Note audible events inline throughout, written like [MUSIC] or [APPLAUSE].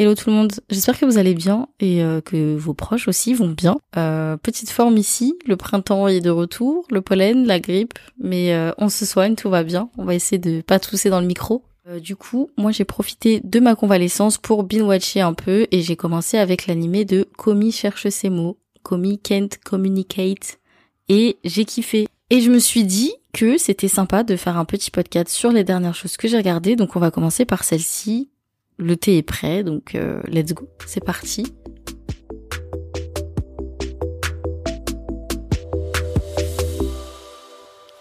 Hello tout le monde, j'espère que vous allez bien et euh, que vos proches aussi vont bien. Euh, petite forme ici, le printemps est de retour, le pollen, la grippe, mais euh, on se soigne, tout va bien. On va essayer de pas tousser dans le micro. du coup, moi j'ai profité de ma convalescence pour binge-watcher un peu et j'ai commencé avec l'animé de Komi cherche ses mots, Komi can't communicate et j'ai kiffé. Et je me suis dit que c'était sympa de faire un petit podcast sur les dernières choses que j'ai regardées, donc on va commencer par celle-ci le thé est prêt, donc euh, let's go, c'est parti.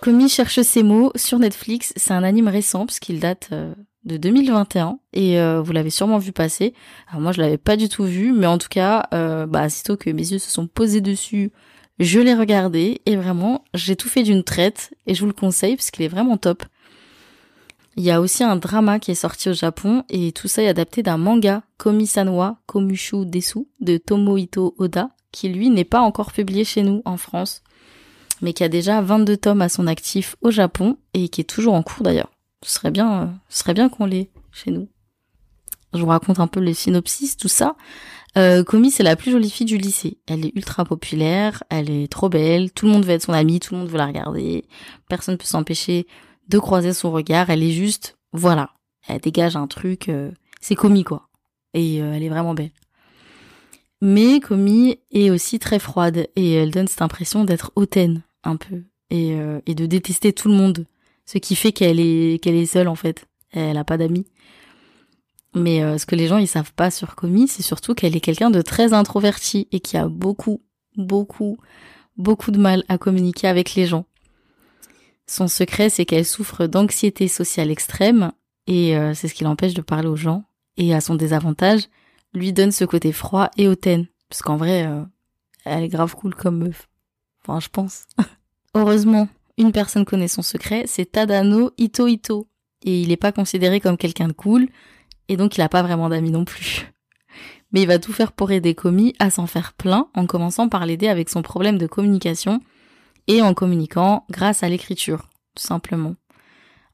Komi cherche ses mots sur Netflix, c'est un anime récent puisqu'il date euh, de 2021 et euh, vous l'avez sûrement vu passer. Alors moi je l'avais pas du tout vu, mais en tout cas, bah aussitôt que mes yeux se sont posés dessus, je l'ai regardé et vraiment j'ai tout fait d'une traite et je vous le conseille parce est vraiment top. Il y a aussi un drama qui est sorti au Japon et tout ça est adapté d'un manga Komisanwa Komushu Desu de Tomohito Oda qui lui n'est pas encore publié chez nous en France mais qui a déjà 22 tomes à son actif au Japon et qui est toujours en cours d'ailleurs. Ce serait bien, euh, qu'on l'ait chez nous. Je vous raconte un peu les synopsis, tout ça. Euh, Komi, c'est la plus jolie fille du lycée. Elle est ultra populaire, elle est trop belle, tout le monde veut être son amie, tout le monde veut la regarder, personne ne peut s'empêcher de croiser son regard. Elle est juste, voilà, elle dégage un truc, euh, c'est Komi quoi. Et euh, elle est vraiment belle. Mais Komi est aussi très froide et elle donne cette impression d'être hautaine un peu et, euh, et de détester tout le monde, ce qui fait qu'elle est qu'elle est seule en fait. Elle a pas d'amis. Mais ce que les gens ils savent pas sur Komi, c'est surtout qu'elle est quelqu'un de très introverti et qui a beaucoup, beaucoup, beaucoup de mal à communiquer avec les gens. Son secret, c'est qu'elle souffre d'anxiété sociale extrême et euh, c'est ce qui l'empêche de parler aux gens. Et à son désavantage, lui donne ce côté froid et hautaine. Parce qu'en vrai, euh, elle est grave cool comme meuf. Enfin, je pense. [LAUGHS] Heureusement, une personne connaît son secret, c'est Tadano Ito Ito. Et il n'est pas considéré comme quelqu'un de cool, et donc il n'a pas vraiment d'amis non plus. Mais il va tout faire pour aider Komi à s'en faire plein, en commençant par l'aider avec son problème de communication, et en communiquant grâce à l'écriture, tout simplement.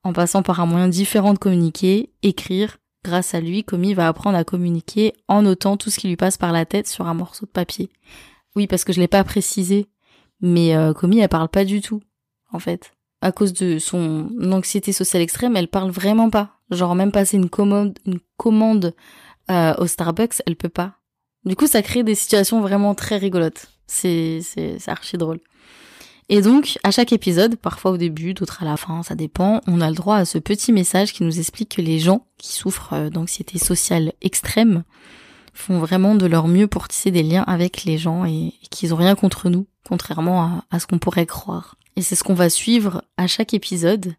En passant par un moyen différent de communiquer, écrire, grâce à lui, Komi va apprendre à communiquer en notant tout ce qui lui passe par la tête sur un morceau de papier. Oui, parce que je l'ai pas précisé, mais euh, Komi elle parle pas du tout, en fait. À cause de son anxiété sociale extrême, elle parle vraiment pas. Genre même passer une commande, une commande euh, au Starbucks, elle peut pas. Du coup, ça crée des situations vraiment très rigolotes. C'est c'est archi drôle. Et donc, à chaque épisode, parfois au début, d'autres à la fin, ça dépend, on a le droit à ce petit message qui nous explique que les gens qui souffrent euh, d'anxiété sociale extrême font vraiment de leur mieux pour tisser des liens avec les gens et, qu'ils ont rien contre nous, contrairement à, ce qu'on pourrait croire. Et c'est ce qu'on va suivre à chaque épisode.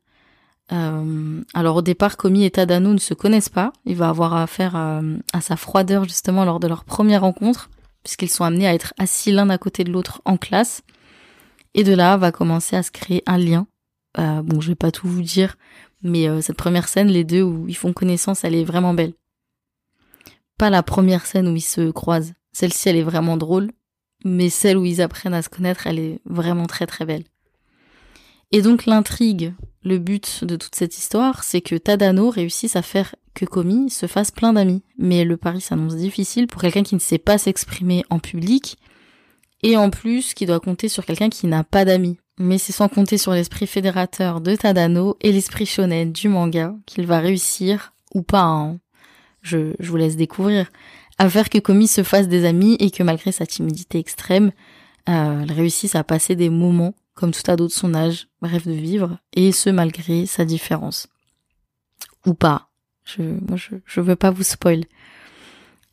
Euh, alors au départ, Komi et Tadano ne se connaissent pas. Il va avoir affaire à, à sa froideur justement lors de leur première rencontre, puisqu'ils sont amenés à être assis l'un à côté de l'autre en classe et de là va commencer à se créer un lien. Euh, bon, je vais pas tout vous dire, mais euh, cette première scène, les deux où ils font connaissance, elle est vraiment belle. Pas la première scène où ils se croisent. Celle-ci, elle est vraiment drôle, mais celle où ils apprennent à se connaître, elle est vraiment très très belle. Et donc l'intrigue, le but de toute cette histoire, c'est que Tadano réussisse à faire que Komi se fasse plein d'amis. Mais le pari s'annonce difficile pour quelqu'un qui ne sait pas s'exprimer en public et en plus qui doit compter sur quelqu'un qui n'a pas d'amis. Mais c'est sans compter sur l'esprit fédérateur de Tadano et l'esprit shonen du manga qu'il va réussir, ou pas, hein. je, vous laisse découvrir, à faire que Komi se fasse des amis et que malgré sa timidité extrême, euh, elle réussisse à passer des moments comme tout à d'autres son âge rêve de vivre, et ce malgré sa différence. Ou pas. Je, moi, je, je veux pas vous spoil.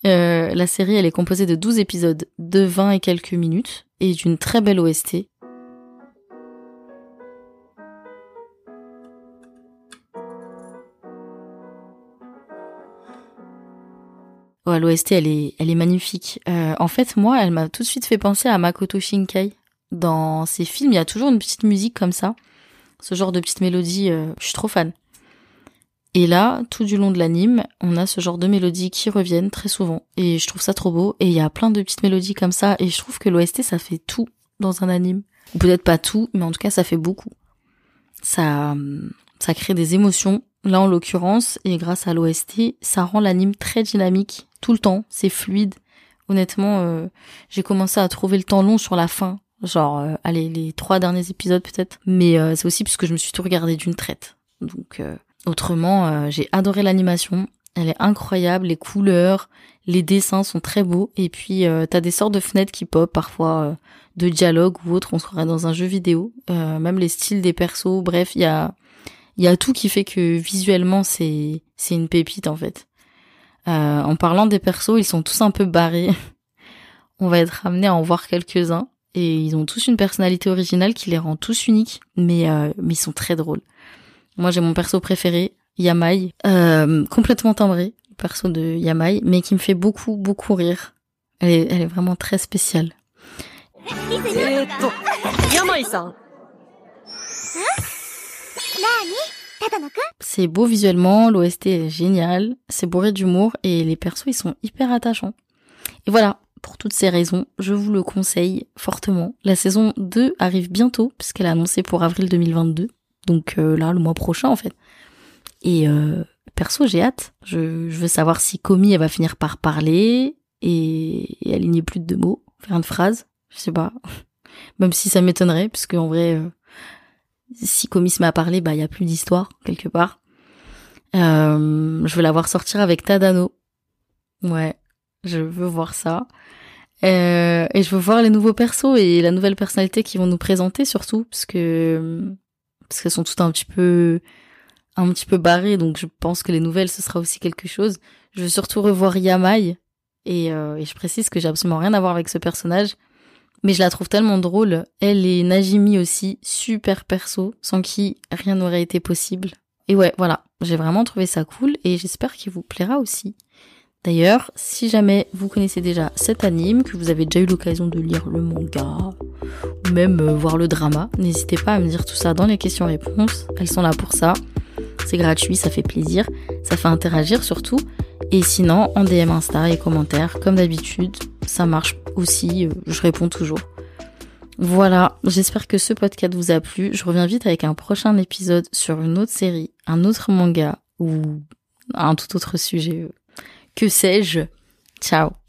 Euh, la série, elle est composée de 12 épisodes de 20 et quelques minutes et d'une très belle OST. L'OST, elle est, elle est magnifique. Euh, en fait, moi, elle m'a tout de suite fait penser à Makoto Shinkai. Dans ses films, il y a toujours une petite musique comme ça. Ce genre de petite mélodie, euh, je suis trop fan. Et là, tout du long de l'anime, on a ce genre de mélodies qui reviennent très souvent. Et je trouve ça trop beau. Et il y a plein de petites mélodies comme ça. Et je trouve que l'OST, ça fait tout dans un anime. Ou peut-être pas tout, mais en tout cas, ça fait beaucoup. Ça, ça crée des émotions. Là, en l'occurrence, et grâce à l'OST, ça rend l'anime très dynamique, tout le temps, c'est fluide. Honnêtement, euh, j'ai commencé à trouver le temps long sur la fin, genre euh, allez les trois derniers épisodes peut-être, mais euh, c'est aussi parce je me suis tout regardé d'une traite. Donc autrement, j'ai adoré l'animation, elle est incroyable, les couleurs, les dessins sont très beaux et puis t'as des sortes de fenêtres qui pop parfois de dialogue ou autre, on se croirait dans un jeu vidéo, même les styles des persos, bref, il y a y a tout qui fait que visuellement c'est c'est une pépite en fait. Euh, en parlant des persos, ils sont tous un peu barrés. [LAUGHS] On va être amené à en voir quelques-uns et ils ont tous une personnalité originale qui les rend tous uniques, mais euh, mais ils sont très drôles. Moi j'ai mon perso préféré, Yamai, euh, complètement timbré, le perso de Yamai, mais qui me fait beaucoup beaucoup rire. Elle est, elle est vraiment très spéciale. C'est beau visuellement, l'OST est génial, c'est bourré d'humour et les persos ils sont hyper attachants. Et voilà, pour toutes ces raisons, je vous le conseille fortement. La saison 2 arrive bientôt puisqu'elle est annoncée pour avril 2022. Donc euh, là, le mois prochain en fait. Et euh, perso, j'ai hâte. Je, veux savoir si Komi elle va finir par parler et, et aligner plus de deux mots, faire une phrase. Je sais pas. [LAUGHS] Même si ça m'étonnerait, parce qu'en vrai, euh, si Comis m'a parlé, bah il y a plus d'histoire quelque part. Euh, je veux la voir sortir avec Tadano. Ouais, je veux voir ça. Euh, et je veux voir les nouveaux persos et la nouvelle personnalité qu'ils vont nous présenter surtout, parce que parce qu'elles sont toutes un petit peu un petit peu barrées, donc je pense que les nouvelles ce sera aussi quelque chose. Je veux surtout revoir Yamai et, euh, et je précise que j'ai absolument rien à voir avec ce personnage mais je la trouve tellement drôle. Elle et Najimi aussi, super perso, sans qui rien n'aurait été possible. Et ouais, voilà, j'ai vraiment trouvé ça cool et j'espère qu'il vous plaira aussi. D'ailleurs, si jamais vous connaissez déjà cet anime, que vous avez déjà eu l'occasion de lire le manga, ou même euh, voir le drama, n'hésitez pas à me dire tout ça dans les questions-réponses. Elles sont là pour ça. C'est gratuit, ça fait plaisir, ça fait interagir surtout. Et sinon, en DM Insta et commentaires, comme d'habitude, ça marche aussi, euh, je réponds toujours. Voilà, j'espère que ce podcast vous a plu. Je reviens vite avec un prochain épisode sur une autre série, un autre manga ou un tout autre sujet. Que sais-je? Ciao